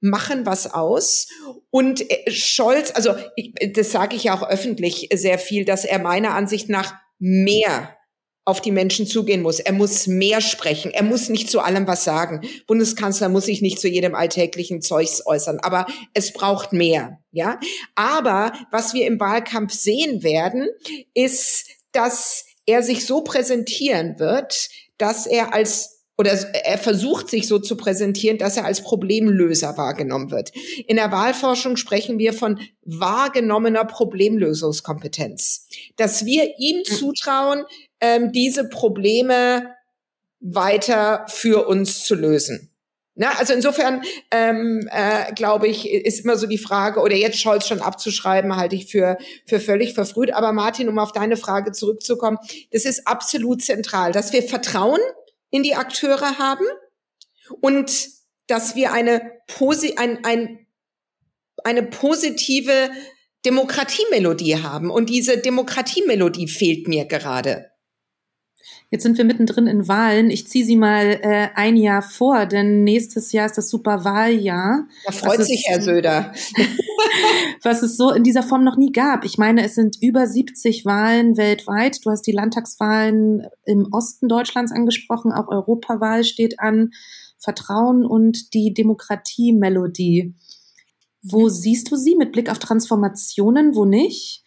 machen was aus. Und äh, Scholz, also ich, das sage ich ja auch öffentlich sehr viel, dass er meiner Ansicht nach mehr auf die Menschen zugehen muss. Er muss mehr sprechen. Er muss nicht zu allem was sagen. Bundeskanzler muss sich nicht zu jedem alltäglichen Zeugs äußern. Aber es braucht mehr. Ja. Aber was wir im Wahlkampf sehen werden, ist, dass er sich so präsentieren wird, dass er als oder er versucht sich so zu präsentieren, dass er als Problemlöser wahrgenommen wird. In der Wahlforschung sprechen wir von wahrgenommener Problemlösungskompetenz, dass wir ihm hm. zutrauen, ähm, diese Probleme weiter für uns zu lösen. Na, also insofern ähm, äh, glaube ich, ist immer so die Frage, oder jetzt Scholz schon abzuschreiben, halte ich für, für völlig verfrüht. Aber Martin, um auf deine Frage zurückzukommen, das ist absolut zentral, dass wir Vertrauen in die Akteure haben und dass wir eine, posi ein, ein, eine positive Demokratiemelodie haben. Und diese Demokratiemelodie fehlt mir gerade. Jetzt sind wir mittendrin in Wahlen. Ich ziehe sie mal äh, ein Jahr vor, denn nächstes Jahr ist das Superwahljahr. Da freut sich Herr Söder. was es so in dieser Form noch nie gab. Ich meine, es sind über 70 Wahlen weltweit. Du hast die Landtagswahlen im Osten Deutschlands angesprochen, auch Europawahl steht an. Vertrauen und die Demokratie-Melodie. Wo siehst du sie mit Blick auf Transformationen, wo nicht?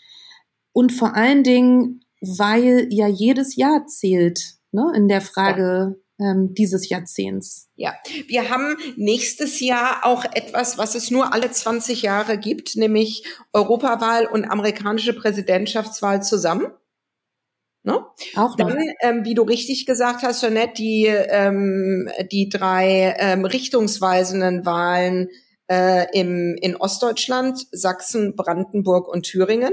Und vor allen Dingen, weil ja jedes Jahr zählt ne, in der Frage ja. ähm, dieses Jahrzehnts. Ja, wir haben nächstes Jahr auch etwas, was es nur alle 20 Jahre gibt, nämlich Europawahl und amerikanische Präsidentschaftswahl zusammen. Ne? Auch. Dann, ähm, wie du richtig gesagt hast, Jeanette, die, ähm, die drei ähm, richtungsweisenden Wahlen äh, im, in Ostdeutschland, Sachsen, Brandenburg und Thüringen.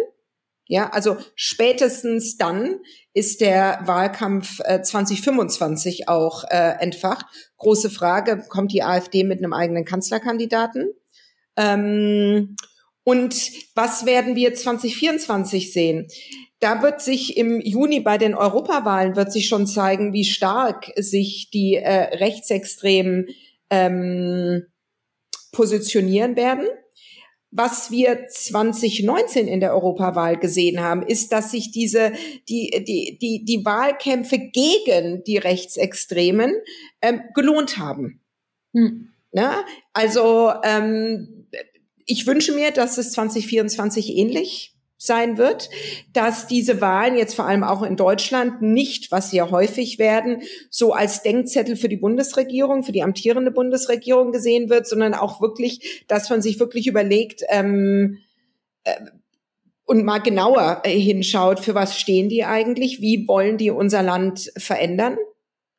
Ja, also spätestens dann ist der Wahlkampf äh, 2025 auch äh, entfacht. Große Frage, kommt die AfD mit einem eigenen Kanzlerkandidaten? Ähm, und was werden wir 2024 sehen? Da wird sich im Juni bei den Europawahlen wird sich schon zeigen, wie stark sich die äh, Rechtsextremen ähm, positionieren werden. Was wir 2019 in der Europawahl gesehen haben, ist, dass sich diese, die, die, die, die Wahlkämpfe gegen die Rechtsextremen ähm, gelohnt haben. Hm. Na? Also ähm, ich wünsche mir, dass es 2024 ähnlich sein wird, dass diese Wahlen jetzt vor allem auch in Deutschland nicht, was sie ja häufig werden, so als Denkzettel für die Bundesregierung, für die amtierende Bundesregierung gesehen wird, sondern auch wirklich, dass man sich wirklich überlegt ähm, äh, und mal genauer äh, hinschaut, für was stehen die eigentlich, wie wollen die unser Land verändern.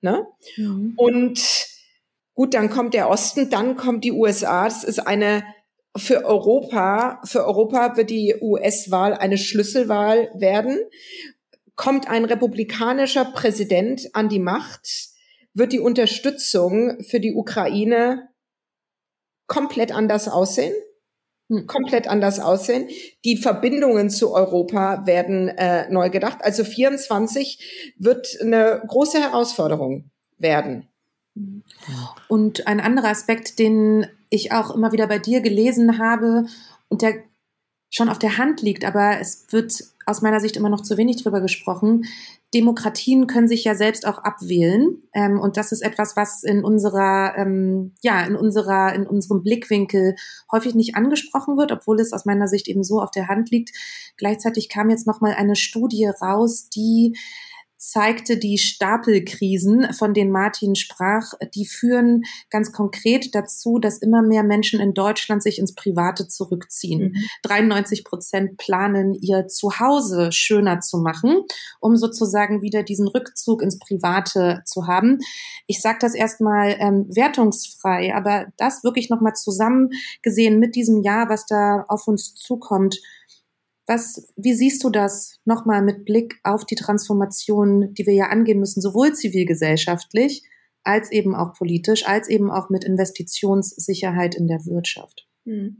Ne? Mhm. Und gut, dann kommt der Osten, dann kommt die USA. Das ist eine für Europa, für Europa wird die US-Wahl eine Schlüsselwahl werden. Kommt ein republikanischer Präsident an die Macht, wird die Unterstützung für die Ukraine komplett anders aussehen. Hm. Komplett anders aussehen. Die Verbindungen zu Europa werden äh, neu gedacht. Also 24 wird eine große Herausforderung werden. Und ein anderer Aspekt, den ich auch immer wieder bei dir gelesen habe und der schon auf der Hand liegt, aber es wird aus meiner Sicht immer noch zu wenig drüber gesprochen. Demokratien können sich ja selbst auch abwählen. Ähm, und das ist etwas, was in unserer, ähm, ja, in unserer, in unserem Blickwinkel häufig nicht angesprochen wird, obwohl es aus meiner Sicht eben so auf der Hand liegt. Gleichzeitig kam jetzt nochmal eine Studie raus, die zeigte die Stapelkrisen, von denen Martin sprach, die führen ganz konkret dazu, dass immer mehr Menschen in Deutschland sich ins Private zurückziehen. Mhm. 93 Prozent planen, ihr Zuhause schöner zu machen, um sozusagen wieder diesen Rückzug ins Private zu haben. Ich sage das erstmal ähm, wertungsfrei, aber das wirklich nochmal zusammen gesehen mit diesem Jahr, was da auf uns zukommt, was, wie siehst du das nochmal mit Blick auf die Transformation, die wir ja angehen müssen, sowohl zivilgesellschaftlich als eben auch politisch, als eben auch mit Investitionssicherheit in der Wirtschaft? Hm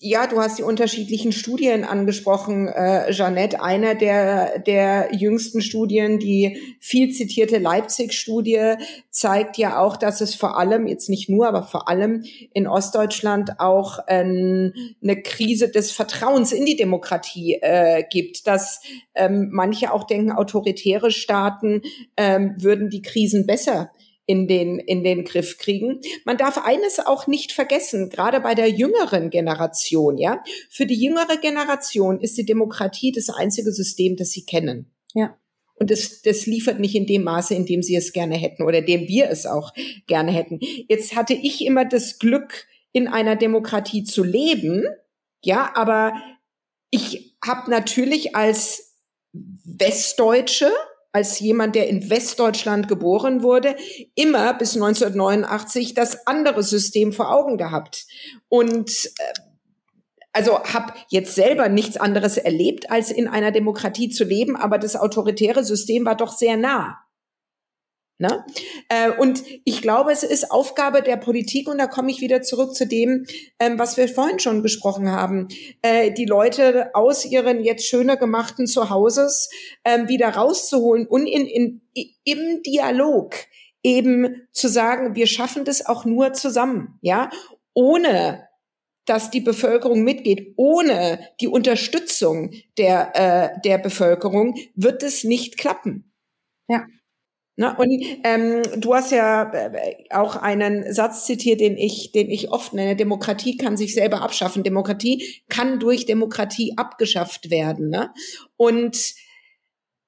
ja, du hast die unterschiedlichen Studien angesprochen, äh, Jeanette. Einer der, der jüngsten Studien, die viel zitierte Leipzig-Studie, zeigt ja auch, dass es vor allem, jetzt nicht nur, aber vor allem in Ostdeutschland auch ähm, eine Krise des Vertrauens in die Demokratie äh, gibt. Dass ähm, manche auch denken, autoritäre Staaten ähm, würden die Krisen besser in den, in den Griff kriegen. Man darf eines auch nicht vergessen, gerade bei der jüngeren Generation, ja. Für die jüngere Generation ist die Demokratie das einzige System, das sie kennen. Ja. Und das, das liefert nicht in dem Maße, in dem sie es gerne hätten oder dem wir es auch gerne hätten. Jetzt hatte ich immer das Glück, in einer Demokratie zu leben, ja, aber ich habe natürlich als Westdeutsche als jemand, der in Westdeutschland geboren wurde, immer bis 1989 das andere System vor Augen gehabt. Und äh, also habe jetzt selber nichts anderes erlebt, als in einer Demokratie zu leben, aber das autoritäre System war doch sehr nah. Ne? Äh, und ich glaube, es ist Aufgabe der Politik, und da komme ich wieder zurück zu dem, ähm, was wir vorhin schon besprochen haben, äh, die Leute aus ihren jetzt schöner gemachten Zuhauses ähm, wieder rauszuholen und in, in, im Dialog eben zu sagen, wir schaffen das auch nur zusammen, ja, ohne dass die Bevölkerung mitgeht, ohne die Unterstützung der, äh, der Bevölkerung wird es nicht klappen. Ja. Ne? Und ähm, du hast ja äh, auch einen Satz zitiert, den ich, den ich oft nenne: Demokratie kann sich selber abschaffen. Demokratie kann durch Demokratie abgeschafft werden. Ne? Und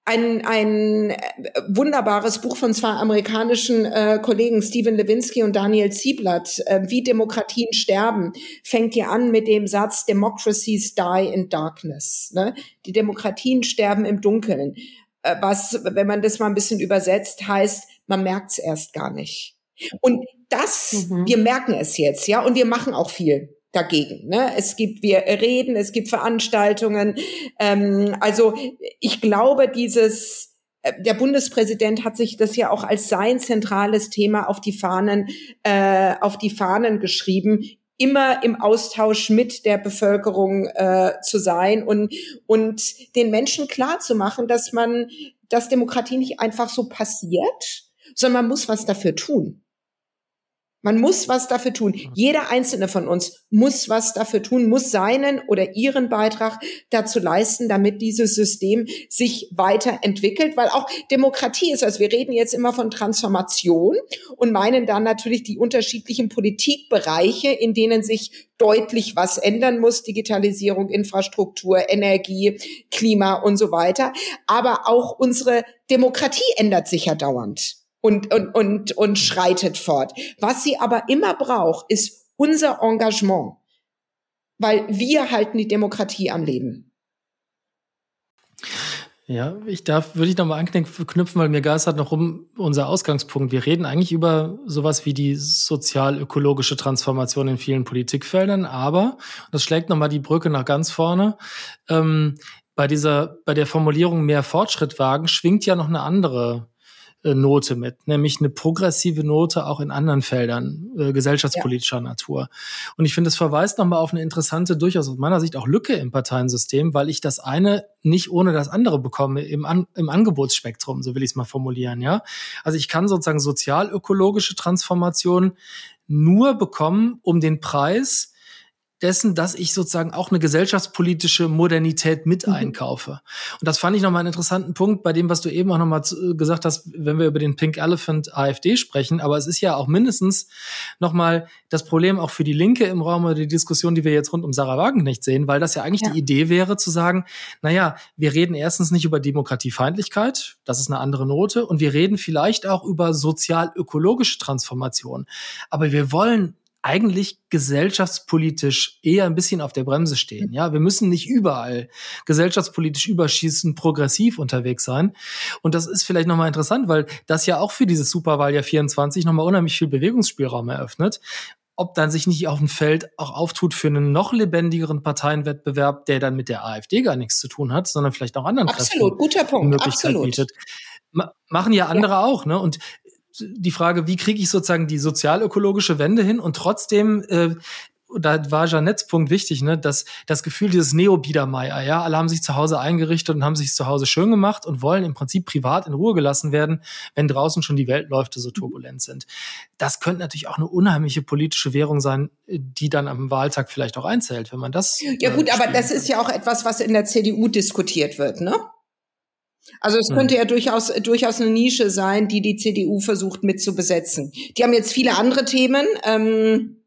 ein, ein äh, wunderbares Buch von zwei amerikanischen äh, Kollegen, Stephen Lewinsky und Daniel Zieblatt, äh, Wie Demokratien sterben, fängt hier an mit dem Satz, Democracies die in darkness. Ne? Die Demokratien sterben im Dunkeln. Äh, was, wenn man das mal ein bisschen übersetzt, heißt, man merkt es erst gar nicht. Und das, mhm. wir merken es jetzt, ja, und wir machen auch viel dagegen. Ne? Es gibt, wir reden, es gibt Veranstaltungen. Ähm, also ich glaube, dieses, äh, der Bundespräsident hat sich das ja auch als sein zentrales Thema auf die Fahnen, äh, auf die Fahnen geschrieben immer im Austausch mit der Bevölkerung äh, zu sein und, und den Menschen klar zu machen, dass man, dass Demokratie nicht einfach so passiert, sondern man muss was dafür tun. Man muss was dafür tun. Jeder einzelne von uns muss was dafür tun, muss seinen oder ihren Beitrag dazu leisten, damit dieses System sich weiterentwickelt, weil auch Demokratie ist, also wir reden jetzt immer von Transformation und meinen dann natürlich die unterschiedlichen Politikbereiche, in denen sich deutlich was ändern muss, Digitalisierung, Infrastruktur, Energie, Klima und so weiter. Aber auch unsere Demokratie ändert sich ja dauernd und, und, und, und schreitet fort. Was sie aber immer braucht, ist unser Engagement, weil wir halten die Demokratie am Leben. Ja, ich darf, würde ich nochmal anknüpfen, weil mir geistert noch um unser Ausgangspunkt. Wir reden eigentlich über sowas wie die sozial-ökologische Transformation in vielen Politikfeldern, aber, das schlägt nochmal die Brücke nach ganz vorne, ähm, bei dieser, bei der Formulierung mehr Fortschritt wagen, schwingt ja noch eine andere Note mit, nämlich eine progressive Note auch in anderen Feldern äh, gesellschaftspolitischer ja. Natur. Und ich finde, es verweist nochmal auf eine interessante, durchaus aus meiner Sicht auch Lücke im Parteiensystem, weil ich das eine nicht ohne das andere bekomme im, An im Angebotsspektrum, so will ich es mal formulieren, ja. Also ich kann sozusagen sozialökologische Transformation nur bekommen um den Preis, dessen, dass ich sozusagen auch eine gesellschaftspolitische Modernität mit mhm. einkaufe. Und das fand ich nochmal einen interessanten Punkt bei dem, was du eben auch nochmal gesagt hast, wenn wir über den Pink Elephant AfD sprechen. Aber es ist ja auch mindestens nochmal das Problem auch für die Linke im Raum oder die Diskussion, die wir jetzt rund um Sarah Wagenknecht sehen, weil das ja eigentlich ja. die Idee wäre zu sagen, naja, wir reden erstens nicht über Demokratiefeindlichkeit, das ist eine andere Note, und wir reden vielleicht auch über sozial-ökologische Transformation. Aber wir wollen eigentlich gesellschaftspolitisch eher ein bisschen auf der Bremse stehen. Ja, wir müssen nicht überall gesellschaftspolitisch überschießend progressiv unterwegs sein. Und das ist vielleicht nochmal interessant, weil das ja auch für dieses Superwahljahr 24 nochmal unheimlich viel Bewegungsspielraum eröffnet. Ob dann sich nicht auf dem Feld auch auftut für einen noch lebendigeren Parteienwettbewerb, der dann mit der AfD gar nichts zu tun hat, sondern vielleicht auch anderen Absolut, Kräften guter Punkt. Möglichkeit Absolut. bietet. machen ja andere ja. auch, ne? Und die Frage, wie kriege ich sozusagen die sozialökologische Wende hin und trotzdem äh, da war Jeanettes Punkt wichtig, ne, dass das Gefühl dieses Neo-Biedermeier, ja, alle haben sich zu Hause eingerichtet und haben sich zu Hause schön gemacht und wollen im Prinzip privat in Ruhe gelassen werden, wenn draußen schon die Weltläufe so turbulent sind. Das könnte natürlich auch eine unheimliche politische Währung sein, die dann am Wahltag vielleicht auch einzählt, wenn man das. Ja gut, äh, aber das ist ja auch etwas, was in der CDU diskutiert wird, ne? Also es könnte ja durchaus, durchaus eine Nische sein, die die CDU versucht mit zu besetzen. Die haben jetzt viele andere Themen. Ähm,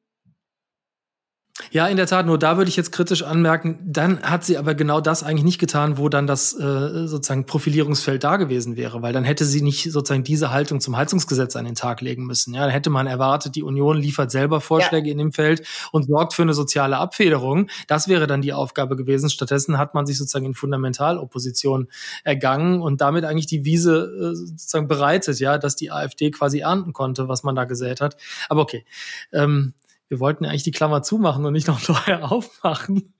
ja, in der Tat, nur da würde ich jetzt kritisch anmerken, dann hat sie aber genau das eigentlich nicht getan, wo dann das äh, sozusagen Profilierungsfeld da gewesen wäre, weil dann hätte sie nicht sozusagen diese Haltung zum Heizungsgesetz an den Tag legen müssen. Ja, dann hätte man erwartet, die Union liefert selber Vorschläge ja. in dem Feld und sorgt für eine soziale Abfederung. Das wäre dann die Aufgabe gewesen. Stattdessen hat man sich sozusagen in Fundamentalopposition ergangen und damit eigentlich die Wiese äh, sozusagen bereitet, ja, dass die AfD quasi ernten konnte, was man da gesät hat. Aber okay. Ähm, wir wollten ja eigentlich die Klammer zumachen und nicht noch neu aufmachen.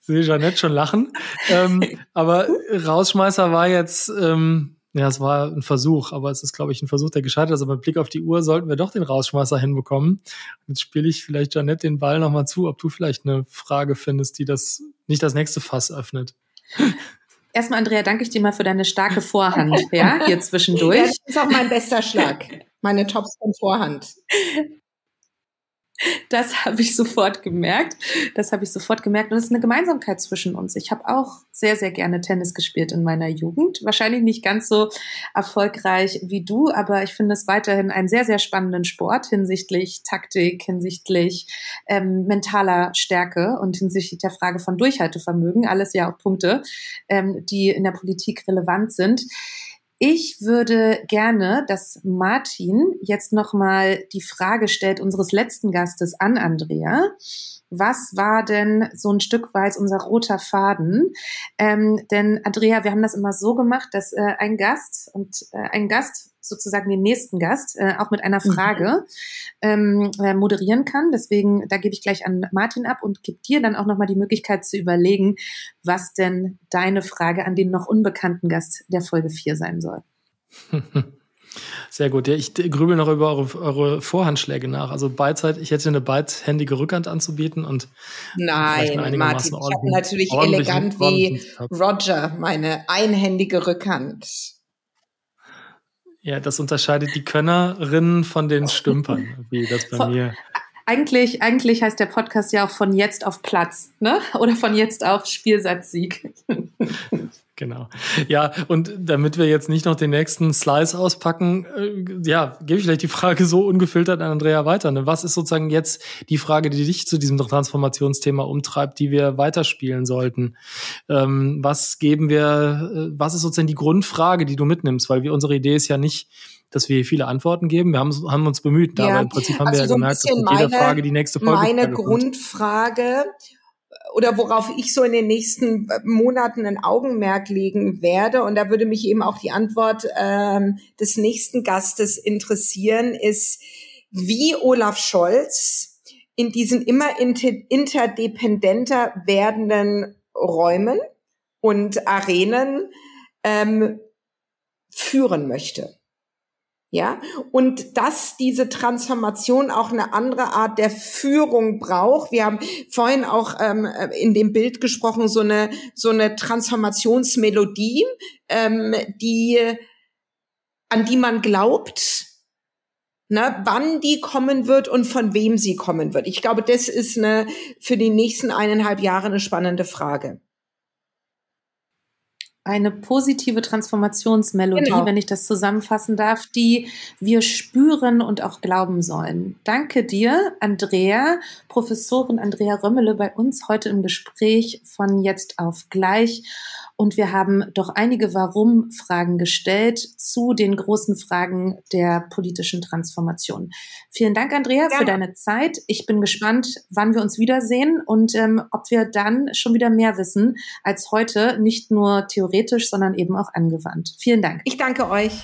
Sehe Jeanette schon lachen. ähm, aber Rausschmeißer war jetzt, ähm, ja, es war ein Versuch, aber es ist, glaube ich, ein Versuch, der gescheitert ist. Aber mit Blick auf die Uhr sollten wir doch den Rausschmeißer hinbekommen. Jetzt spiele ich vielleicht Jeanette den Ball nochmal zu, ob du vielleicht eine Frage findest, die das nicht das nächste Fass öffnet. Erstmal, Andrea, danke ich dir mal für deine starke Vorhand, ja, hier zwischendurch. Das ist auch mein bester Schlag. Meine Tops von Vorhand. Das habe ich sofort gemerkt. Das habe ich sofort gemerkt. Und es ist eine Gemeinsamkeit zwischen uns. Ich habe auch sehr, sehr gerne Tennis gespielt in meiner Jugend. Wahrscheinlich nicht ganz so erfolgreich wie du, aber ich finde es weiterhin einen sehr, sehr spannenden Sport hinsichtlich Taktik, hinsichtlich ähm, mentaler Stärke und hinsichtlich der Frage von Durchhaltevermögen. Alles ja auch Punkte, ähm, die in der Politik relevant sind. Ich würde gerne, dass Martin jetzt nochmal die Frage stellt unseres letzten Gastes an Andrea. Was war denn so ein Stück weit unser roter Faden? Ähm, denn Andrea, wir haben das immer so gemacht, dass äh, ein Gast und äh, ein Gast sozusagen den nächsten Gast äh, auch mit einer mhm. Frage ähm, äh, moderieren kann. Deswegen, da gebe ich gleich an Martin ab und gebe dir dann auch nochmal die Möglichkeit zu überlegen, was denn deine Frage an den noch unbekannten Gast der Folge 4 sein soll. Sehr gut. Ja, ich grübel noch über eure, eure Vorhandschläge nach. Also Beidzeit, ich hätte eine beidhändige Rückhand anzubieten und Nein, Martin, ich habe natürlich elegant wie Roger meine einhändige Rückhand. Ja, das unterscheidet die Könnerinnen von den Stümpern, wie das bei von, mir. Eigentlich, eigentlich heißt der Podcast ja auch von jetzt auf Platz, ne? Oder von jetzt auf Spielsatzsieg. Genau. Ja, und damit wir jetzt nicht noch den nächsten Slice auspacken, äh, ja, gebe ich vielleicht die Frage so ungefiltert an Andrea weiter. Ne? Was ist sozusagen jetzt die Frage, die dich zu diesem Transformationsthema umtreibt, die wir weiterspielen sollten? Ähm, was geben wir, äh, was ist sozusagen die Grundfrage, die du mitnimmst? Weil wir, unsere Idee ist ja nicht, dass wir viele Antworten geben. Wir haben, haben uns bemüht, ja. aber im Prinzip haben also wir ja so gemerkt, dass mit jeder Frage die nächste Folge Meine Grundfrage oder worauf ich so in den nächsten Monaten ein Augenmerk legen werde, und da würde mich eben auch die Antwort ähm, des nächsten Gastes interessieren, ist, wie Olaf Scholz in diesen immer inter interdependenter werdenden Räumen und Arenen ähm, führen möchte. Ja, und dass diese Transformation auch eine andere Art der Führung braucht. Wir haben vorhin auch ähm, in dem Bild gesprochen, so eine, so eine Transformationsmelodie, ähm, die, an die man glaubt, ne, wann die kommen wird und von wem sie kommen wird. Ich glaube, das ist eine für die nächsten eineinhalb Jahre eine spannende Frage eine positive Transformationsmelodie, genau. wenn ich das zusammenfassen darf, die wir spüren und auch glauben sollen. Danke dir, Andrea, Professorin Andrea Römmele, bei uns heute im Gespräch von jetzt auf gleich. Und wir haben doch einige Warum-Fragen gestellt zu den großen Fragen der politischen Transformation. Vielen Dank, Andrea, ja. für deine Zeit. Ich bin gespannt, wann wir uns wiedersehen und ähm, ob wir dann schon wieder mehr wissen als heute, nicht nur theoretisch, sondern eben auch angewandt. Vielen Dank. Ich danke euch.